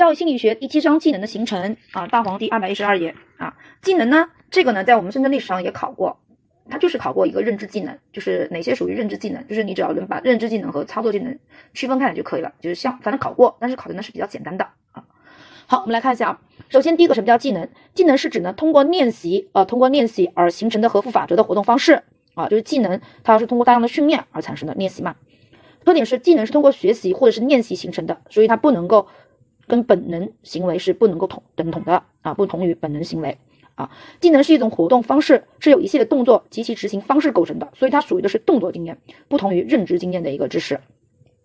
教育心理学第七章技能的形成啊，大黄第二百一十二页啊，技能呢，这个呢，在我们深圳历史上也考过，它就是考过一个认知技能，就是哪些属于认知技能，就是你只要能把认知技能和操作技能区分开来就可以了，就是像反正考过，但是考的呢是比较简单的啊。好，我们来看一下啊，首先第一个什么叫技能？技能是指呢通过练习啊，通过练习而形成的合乎法则的活动方式啊，就是技能，它是通过大量的训练而产生的练习嘛。特点是技能是通过学习或者是练习形成的，所以它不能够。跟本能行为是不能够同等同的啊，不同于本能行为啊。技能是一种活动方式，是由一系列动作及其执行方式构成的，所以它属于的是动作经验，不同于认知经验的一个知识。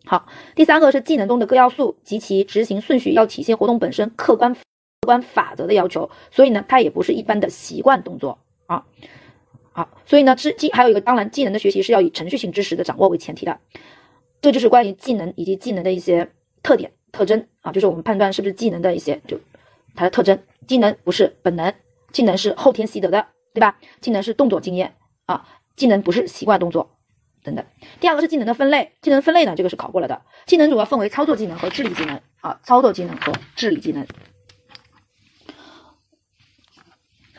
好，第三个是技能中的各要素及其执行顺序要体现活动本身客观客观法则的要求，所以呢，它也不是一般的习惯动作啊。好，所以呢，知技还有一个，当然技能的学习是要以程序性知识的掌握为前提的。这就是关于技能以及技能的一些特点。特征啊，就是我们判断是不是技能的一些，就它的特征。技能不是本能，技能是后天习得的，对吧？技能是动作经验啊，技能不是习惯动作等等。第二个是技能的分类，技能分类呢，这个是考过了的。技能主要分为操作技能和智力技能啊，操作技能和智力技能。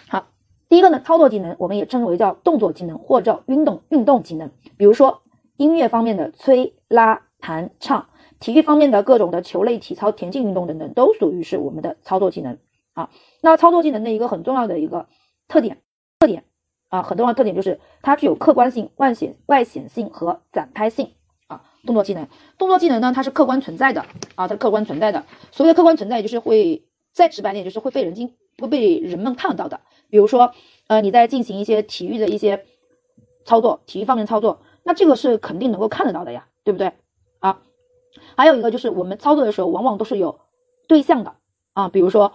好，第一个呢，操作技能我们也称为叫动作技能或者叫运动运动技能，比如说音乐方面的吹、拉、弹、唱。体育方面的各种的球类体操、田径运动等等，都属于是我们的操作技能啊。那操作技能的一个很重要的一个特点，特点啊，很重要的特点就是它具有客观性、外显外显性和展开性啊。动作技能，动作技能呢，它是客观存在的啊，它是客观存在的。所谓的客观存在，就是会再直白点，就是会被人经会被人们看到的。比如说，呃，你在进行一些体育的一些操作，体育方面操作，那这个是肯定能够看得到的呀，对不对？还有一个就是我们操作的时候，往往都是有对象的啊，比如说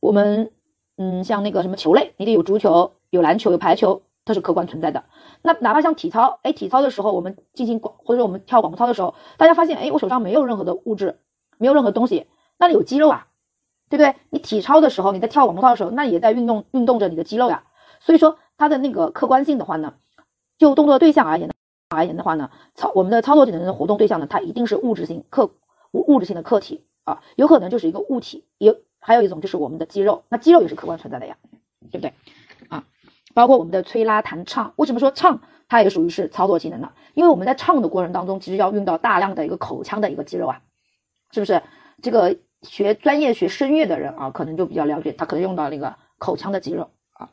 我们嗯，像那个什么球类，你得有足球、有篮球、有排球，它是客观存在的。那哪怕像体操，哎，体操的时候我们进行广或者说我们跳广播操的时候，大家发现哎，我手上没有任何的物质，没有任何东西，那里有肌肉啊，对不对？你体操的时候，你在跳广播操的时候，那也在运动运动着你的肌肉呀。所以说它的那个客观性的话呢，就动作对象而言呢。而言的话呢，操我们的操作技能的活动对象呢，它一定是物质性客物质性的客体啊，有可能就是一个物体，有还有一种就是我们的肌肉，那肌肉也是客观存在的呀，对不对啊？包括我们的吹拉弹唱，为什么说唱它也属于是操作技能呢？因为我们在唱的过程当中，其实要用到大量的一个口腔的一个肌肉啊，是不是？这个学专业学声乐的人啊，可能就比较了解，他可能用到那个口腔的肌肉啊。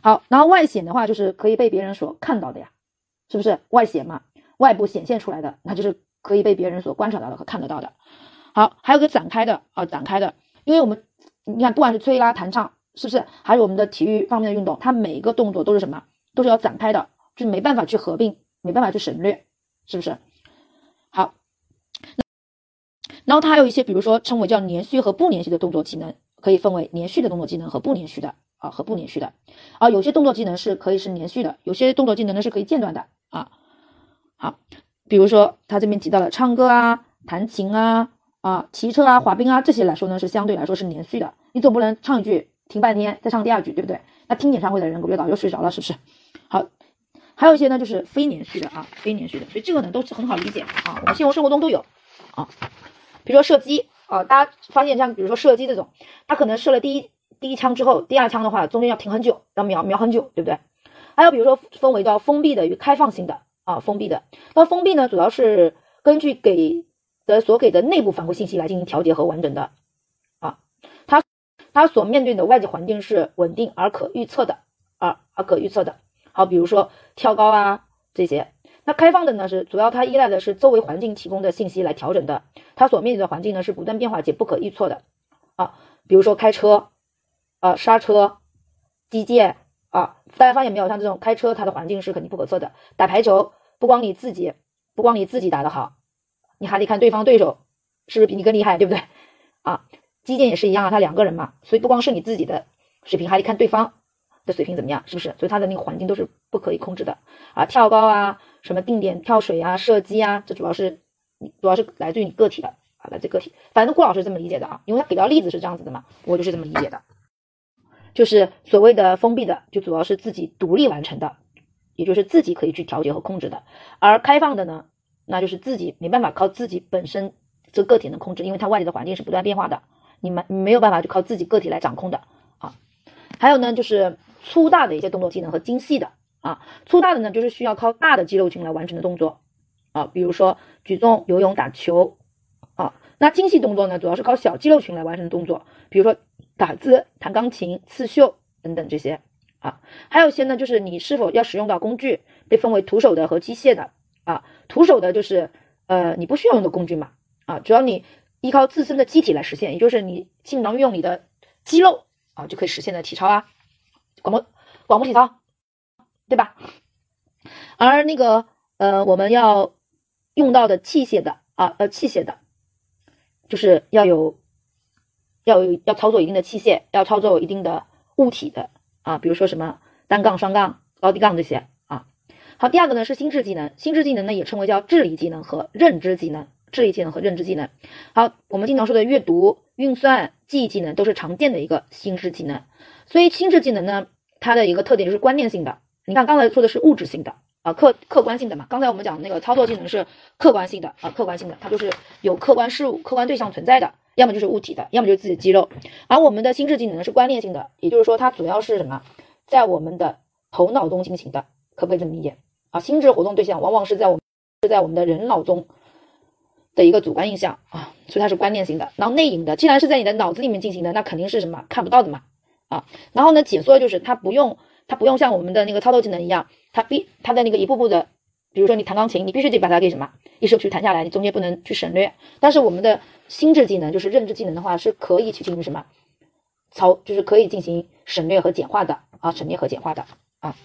好，然后外显的话，就是可以被别人所看到的呀。是不是外显嘛？外部显现出来的，那就是可以被别人所观察到的和看得到的。好，还有个展开的啊，展开的，因为我们你看，不管是吹拉弹唱，是不是？还有我们的体育方面的运动，它每一个动作都是什么？都是要展开的，就没办法去合并，没办法去省略，是不是？好，然后它还有一些，比如说称为叫连续和不连续的动作技能，可以分为连续的动作技能和不连续的啊，和不连续的啊。有些动作技能是可以是连续的，有些动作技能呢是可以间断的。啊，好，比如说他这边提到了唱歌啊、弹琴啊、啊骑车啊、滑冰啊这些来说呢，是相对来说是连续的。你总不能唱一句停半天再唱第二句，对不对？那听演唱会的人，我觉得早就睡着了，是不是？好，还有一些呢，就是非连续的啊，非连续的，所以这个呢都是很好理解啊，我们现实生活中都有啊。比如说射击啊，大家发现像比如说射击这种，他可能射了第一第一枪之后，第二枪的话中间要停很久，要瞄瞄很久，对不对？还有比如说分为叫封闭的与开放性的啊，封闭的。那封闭呢，主要是根据给的所给的内部反馈信息来进行调节和完整的啊。它它所面对的外界环境是稳定而可预测的啊，而可预测的。好，比如说跳高啊这些。那开放的呢是主要它依赖的是周围环境提供的信息来调整的，它所面对的环境呢是不断变化且不可预测的啊。比如说开车啊，刹车，机械。啊，大家发现没有？像这种开车，它的环境是肯定不可测的。打排球，不光你自己，不光你自己打得好，你还得看对方对手是不是比你更厉害，对不对？啊，击剑也是一样啊，他两个人嘛，所以不光是你自己的水平，还得看对方的水平怎么样，是不是？所以他的那个环境都是不可以控制的啊。跳高啊，什么定点跳水啊，射击啊，这主要是你主要是来自于你个体的啊，来自个体。反正顾老师这么理解的啊，因为他给到例子是这样子的嘛，我就是这么理解的。就是所谓的封闭的，就主要是自己独立完成的，也就是自己可以去调节和控制的；而开放的呢，那就是自己没办法靠自己本身这个体能控制，因为它外界的环境是不断变化的。你你们没有办法就靠自己个体来掌控的啊。还有呢，就是粗大的一些动作技能和精细的啊，粗大的呢就是需要靠大的肌肉群来完成的动作啊，比如说举重、游泳、打球啊。那精细动作呢，主要是靠小肌肉群来完成的动作，比如说打字、弹钢琴、刺绣等等这些啊。还有一些呢，就是你是否要使用到工具，被分为徒手的和机械的啊。徒手的就是呃你不需要用的工具嘛啊，只要你。依靠自身的机体来实现，也就是你尽能运用你的肌肉啊，就可以实现的体操啊，广播广播体操，对吧？而那个呃，我们要用到的器械的啊呃器械的，就是要有要有要操作一定的器械，要操作一定的物体的啊，比如说什么单杠、双杠、高低杠这些啊。好，第二个呢是心智技能，心智技能呢也称为叫智力技能和认知技能。智力技能和认知技能，好，我们经常说的阅读、运算、记忆技能都是常见的一个心智技能。所以心智技能呢，它的一个特点就是观念性的。你看刚才说的是物质性的啊，客客观性的嘛。刚才我们讲那个操作技能是客观性的啊，客观性的，它就是有客观事物、客观对象存在的，要么就是物体的，要么就是自己的肌肉。而我们的心智技能是观念性的，也就是说它主要是什么，在我们的头脑中进行的，可不可以这么理解啊？心智活动对象往往是在我们是在我们的人脑中。的一个主观印象啊，所以它是观念性的。然后内隐的，既然是在你的脑子里面进行的，那肯定是什么看不到的嘛啊。然后呢，解说就是它不用，它不用像我们的那个操作技能一样，它必它的那个一步步的，比如说你弹钢琴，你必须得把它给什么一首曲弹下来，你中间不能去省略。但是我们的心智技能就是认知技能的话，是可以去进行什么操，就是可以进行省略和简化的啊，省略和简化的啊。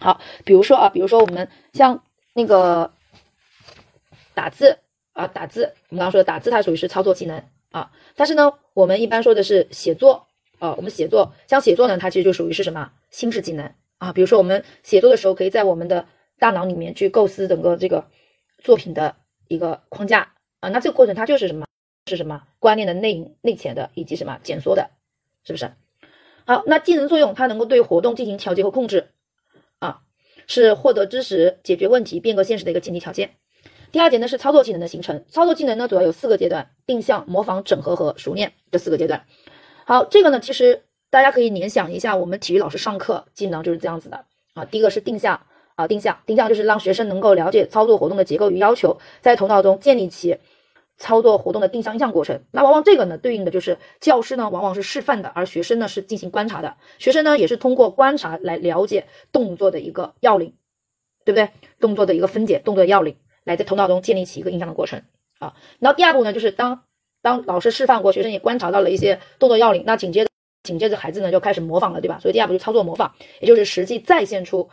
好，比如说啊，比如说我们像那个打字。啊，打字，我们刚刚说的打字，它属于是操作技能啊。但是呢，我们一般说的是写作啊。我们写作，像写作呢，它其实就属于是什么心智技能啊。比如说，我们写作的时候，可以在我们的大脑里面去构思整个这个作品的一个框架啊。那这个过程它就是什么？是什么观念的内、内潜的，以及什么减缩的，是不是？好，那技能作用，它能够对活动进行调节和控制啊，是获得知识、解决问题、变革现实的一个前提条件。第二节呢是操作技能的形成，操作技能呢主要有四个阶段：定向、模仿、整合和熟练这四个阶段。好，这个呢其实大家可以联想一下，我们体育老师上课技能就是这样子的啊。第一个是定向啊，定向，定向就是让学生能够了解操作活动的结构与要求，在头脑中建立起操作活动的定向印象过程。那往往这个呢对应的就是教师呢往往是示范的，而学生呢是进行观察的。学生呢也是通过观察来了解动作的一个要领，对不对？动作的一个分解，动作的要领。来在头脑中建立起一个印象的过程啊，然后第二步呢，就是当当老师示范过，学生也观察到了一些动作要领，那紧接着紧接着孩子呢就开始模仿了，对吧？所以第二步就操作模仿，也就是实际再现出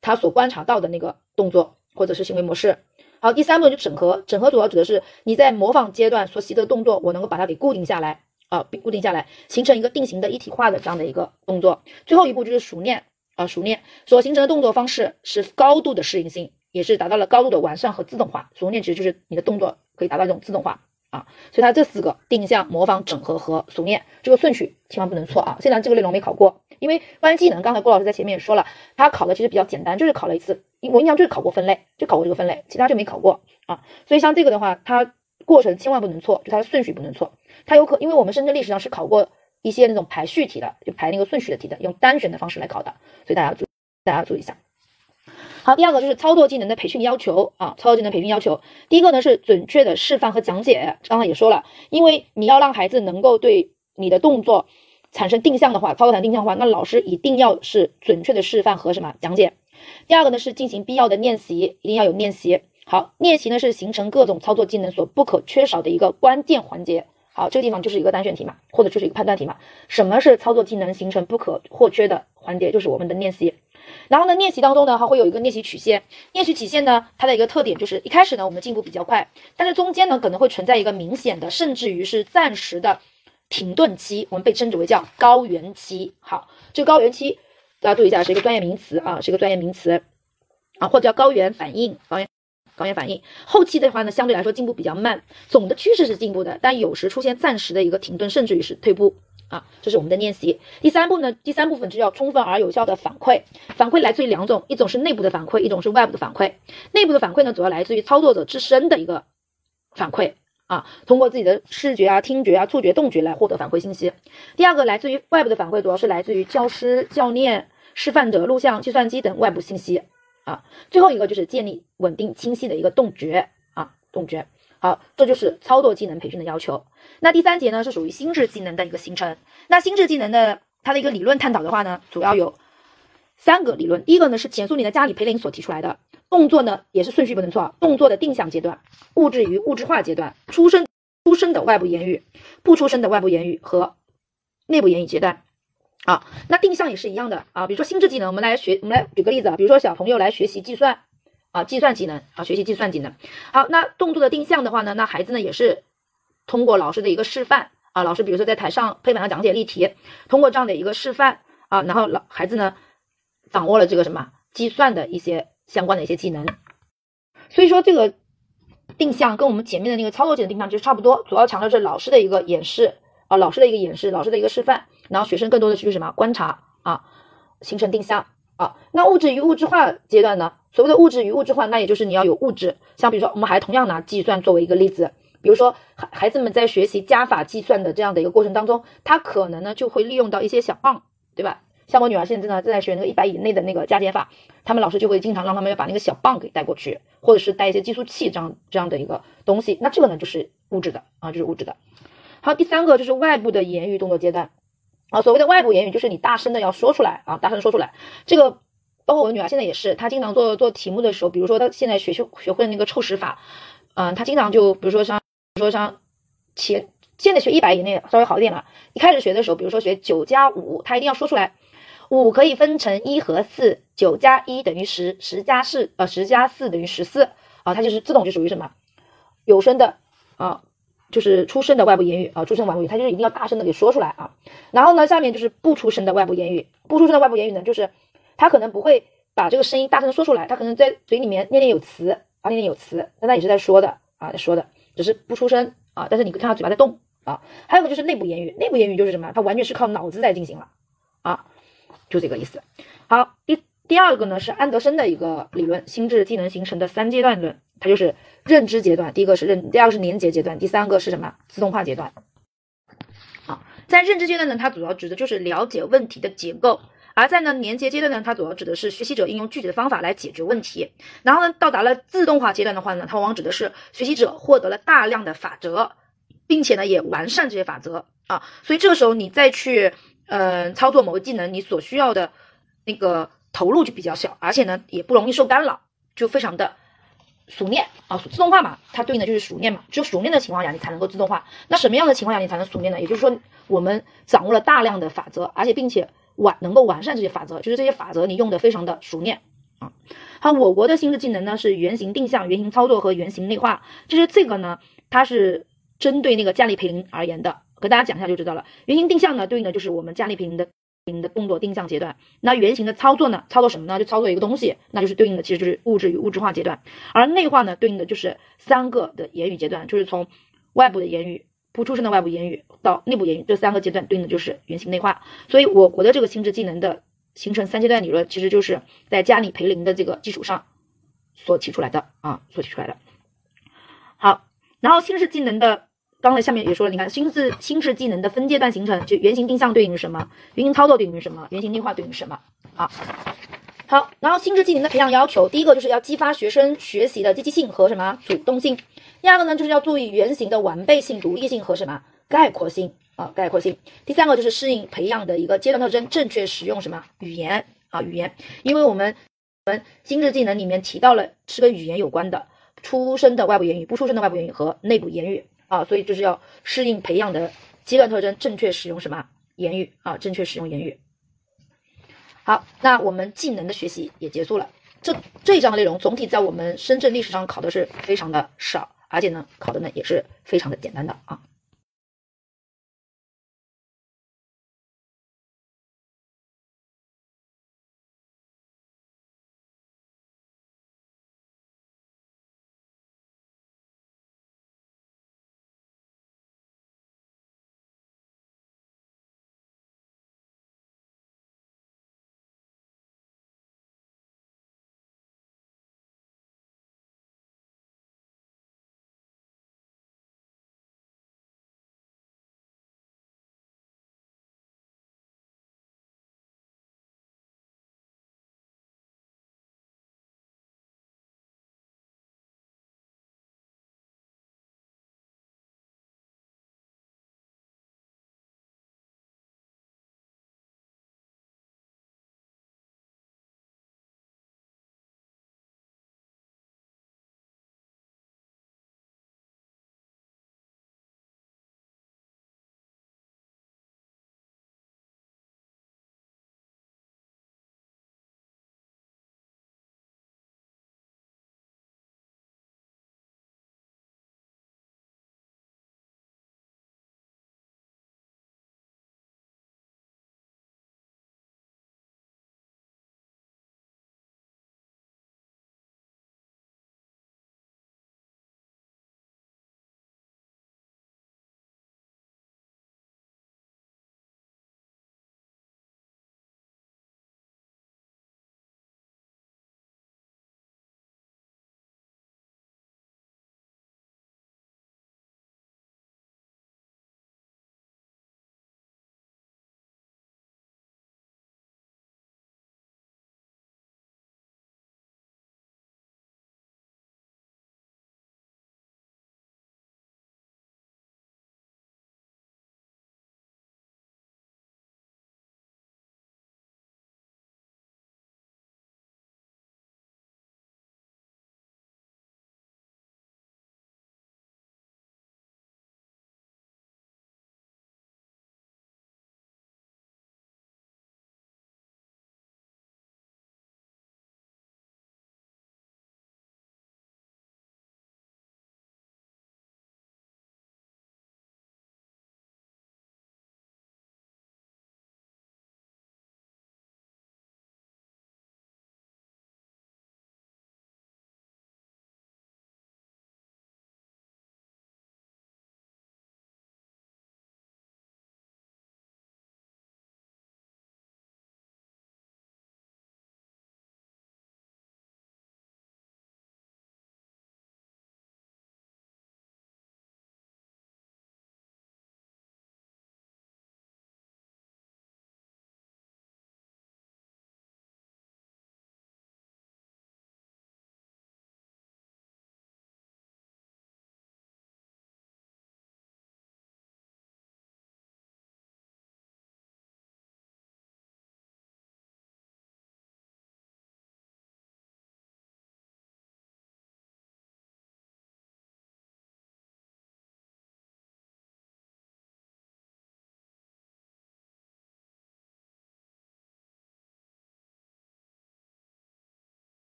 他所观察到的那个动作或者是行为模式。好，第三步就整合，整合主要指的是你在模仿阶段所习得动作，我能够把它给固定下来啊，固定下来，形成一个定型的一体化的这样的一个动作。最后一步就是熟练啊，熟练所形成的动作方式是高度的适应性。也是达到了高度的完善和自动化，熟练其实就是你的动作可以达到这种自动化啊，所以它这四个定向、模仿、整合和熟练这个顺序千万不能错啊。现在这个内容没考过，因为关于技能，刚才郭老师在前面也说了，他考的其实比较简单，就是考了一次，我印象就是考过分类，就考过这个分类，其他就没考过啊。所以像这个的话，它过程千万不能错，就它的顺序不能错。它有可，因为我们深圳历史上是考过一些那种排序题的，就排那个顺序的题的，用单选的方式来考的，所以大家注大家注意一下。好，第二个就是操作技能的培训要求啊，操作技能培训要求，第一个呢是准确的示范和讲解，刚刚也说了，因为你要让孩子能够对你的动作产生定向的话，操作产定向的话，那老师一定要是准确的示范和什么讲解。第二个呢是进行必要的练习，一定要有练习。好，练习呢是形成各种操作技能所不可缺少的一个关键环节。好，这个地方就是一个单选题嘛，或者就是一个判断题嘛。什么是操作技能形成不可或缺的环节？就是我们的练习。然后呢，练习当中呢，它会有一个练习曲线。练习曲线呢，它的一个特点就是一开始呢，我们进步比较快，但是中间呢，可能会存在一个明显的，甚至于是暂时的停顿期，我们被称之为叫高原期。好，这个高原期大家注意一下，是一个专业名词啊，是一个专业名词啊，或者叫高原反应，高原高原反应。后期的话呢，相对来说进步比较慢，总的趋势是进步的，但有时出现暂时的一个停顿，甚至于是退步。啊，这是我们的练习。第三步呢，第三部分就要充分而有效的反馈。反馈来自于两种，一种是内部的反馈，一种是外部的反馈。内部的反馈呢，主要来自于操作者自身的一个反馈啊，通过自己的视觉啊、听觉啊、触觉、动觉来获得反馈信息。第二个来自于外部的反馈，主要是来自于教师、教练、示范者、录像、计算机等外部信息啊。最后一个就是建立稳定清晰的一个动觉啊，动觉。好，这就是操作技能培训的要求。那第三节呢是属于心智技能的一个形成。那心智技能的它的一个理论探讨的话呢，主要有三个理论。第一个呢是前苏联的加里培林所提出来的。动作呢也是顺序不能错，动作的定向阶段、物质与物质化阶段、出生出生的外部言语、不出生的外部言语和内部言语阶段。啊，那定向也是一样的啊。比如说心智技能，我们来学，我们来举个例子啊。比如说小朋友来学习计算啊，计算技能啊，学习计算技能。好，那动作的定向的话呢，那孩子呢也是通过老师的一个示范啊，老师比如说在台上黑板上讲解例题，通过这样的一个示范啊，然后老孩子呢掌握了这个什么计算的一些。相关的一些技能，所以说这个定向跟我们前面的那个操作技能定向其实差不多，主要强调是老师的一个演示啊，老师的一个演示，老师的一个示范，然后学生更多的去什么观察啊，形成定向啊。那物质与物质化阶段呢？所谓的物质与物质化，那也就是你要有物质，像比如说我们还同样拿计算作为一个例子，比如说孩孩子们在学习加法计算的这样的一个过程当中，他可能呢就会利用到一些小棒，对吧？像我女儿现在正在正在学那个一百以内的那个加减法，他们老师就会经常让他们要把那个小棒给带过去，或者是带一些计数器这样这样的一个东西。那这个呢就是物质的啊，就是物质的。好，第三个就是外部的言语动作阶段啊。所谓的外部言语就是你大声的要说出来啊，大声说出来。这个包括我女儿现在也是，她经常做做题目的时候，比如说她现在学学学会那个凑十法，嗯，她经常就比如说像比如说像前现在学一百以内稍微好一点了，一开始学的时候，比如说学九加五，她一定要说出来。五可以分成一和四，九加一等于十，十加四呃十加四等于十四啊，它就是自动就属于什么有声的啊，就是出声的外部言语啊，出声外部语，它就是一定要大声的给说出来啊。然后呢，下面就是不出声的外部言语，不出声的外部言语呢，就是他可能不会把这个声音大声的说出来，他可能在嘴里面念念有词啊，念念有词，但他也是在说的啊，在说的，只是不出声啊，但是你可以看到嘴巴在动啊。还有个就是内部言语，内部言语就是什么？它完全是靠脑子在进行了啊。就这个意思。好，第第二个呢是安德森的一个理论，心智技能形成的三阶段论，它就是认知阶段，第一个是认，第二个是连接阶段，第三个是什么？自动化阶段。好，在认知阶段呢，它主要指的就是了解问题的结构；而在呢连接阶段呢，它主要指的是学习者应用具体的方法来解决问题。然后呢，到达了自动化阶段的话呢，它往往指的是学习者获得了大量的法则，并且呢也完善这些法则啊。所以这个时候你再去。嗯，操作某个技能，你所需要的那个投入就比较小，而且呢，也不容易受干扰，就非常的熟练啊。自动化嘛，它对应的就是熟练嘛。只有熟练的情况下，你才能够自动化。那什么样的情况下你才能熟练呢？也就是说，我们掌握了大量的法则，而且并且完能够完善这些法则，就是这些法则你用的非常的熟练啊。好，我国的心智技能呢是原型定向、原型操作和原型内化，就是这个呢，它是针对那个加里培林而言的。跟大家讲一下就知道了。原型定向呢，对应的就是我们加力平的的动作定向阶段。那原型的操作呢，操作什么呢？就操作一个东西，那就是对应的其实就是物质与物质化阶段。而内化呢，对应的就是三个的言语阶段，就是从外部的言语、不出声的外部言语到内部言语这三个阶段，对应的就是原型内化。所以我国的这个心智技能的形成三阶段理论，其实就是在加里培林的这个基础上所提出来的啊，所提出来的。好，然后心智技能的。刚才下面也说了，你看心智心智技能的分阶段形成，就原型定向对应什么？原型操作对应什么？原型内化对应什么？啊，好，然后心智技能的培养要求，第一个就是要激发学生学习的积极性和什么主动性，第二个呢就是要注意原型的完备性、独立性和什么概括性啊概括性，第三个就是适应培养的一个阶段特征，正确使用什么语言啊语言，因为我们我们心智技能里面提到了是跟语言有关的，出生的外部言语、不出生的外部言语和内部言语。啊，所以就是要适应培养的阶段特征，正确使用什么言语啊？正确使用言语。好，那我们技能的学习也结束了。这这一章的内容总体在我们深圳历史上考的是非常的少，而且呢，考的呢也是非常的简单的啊。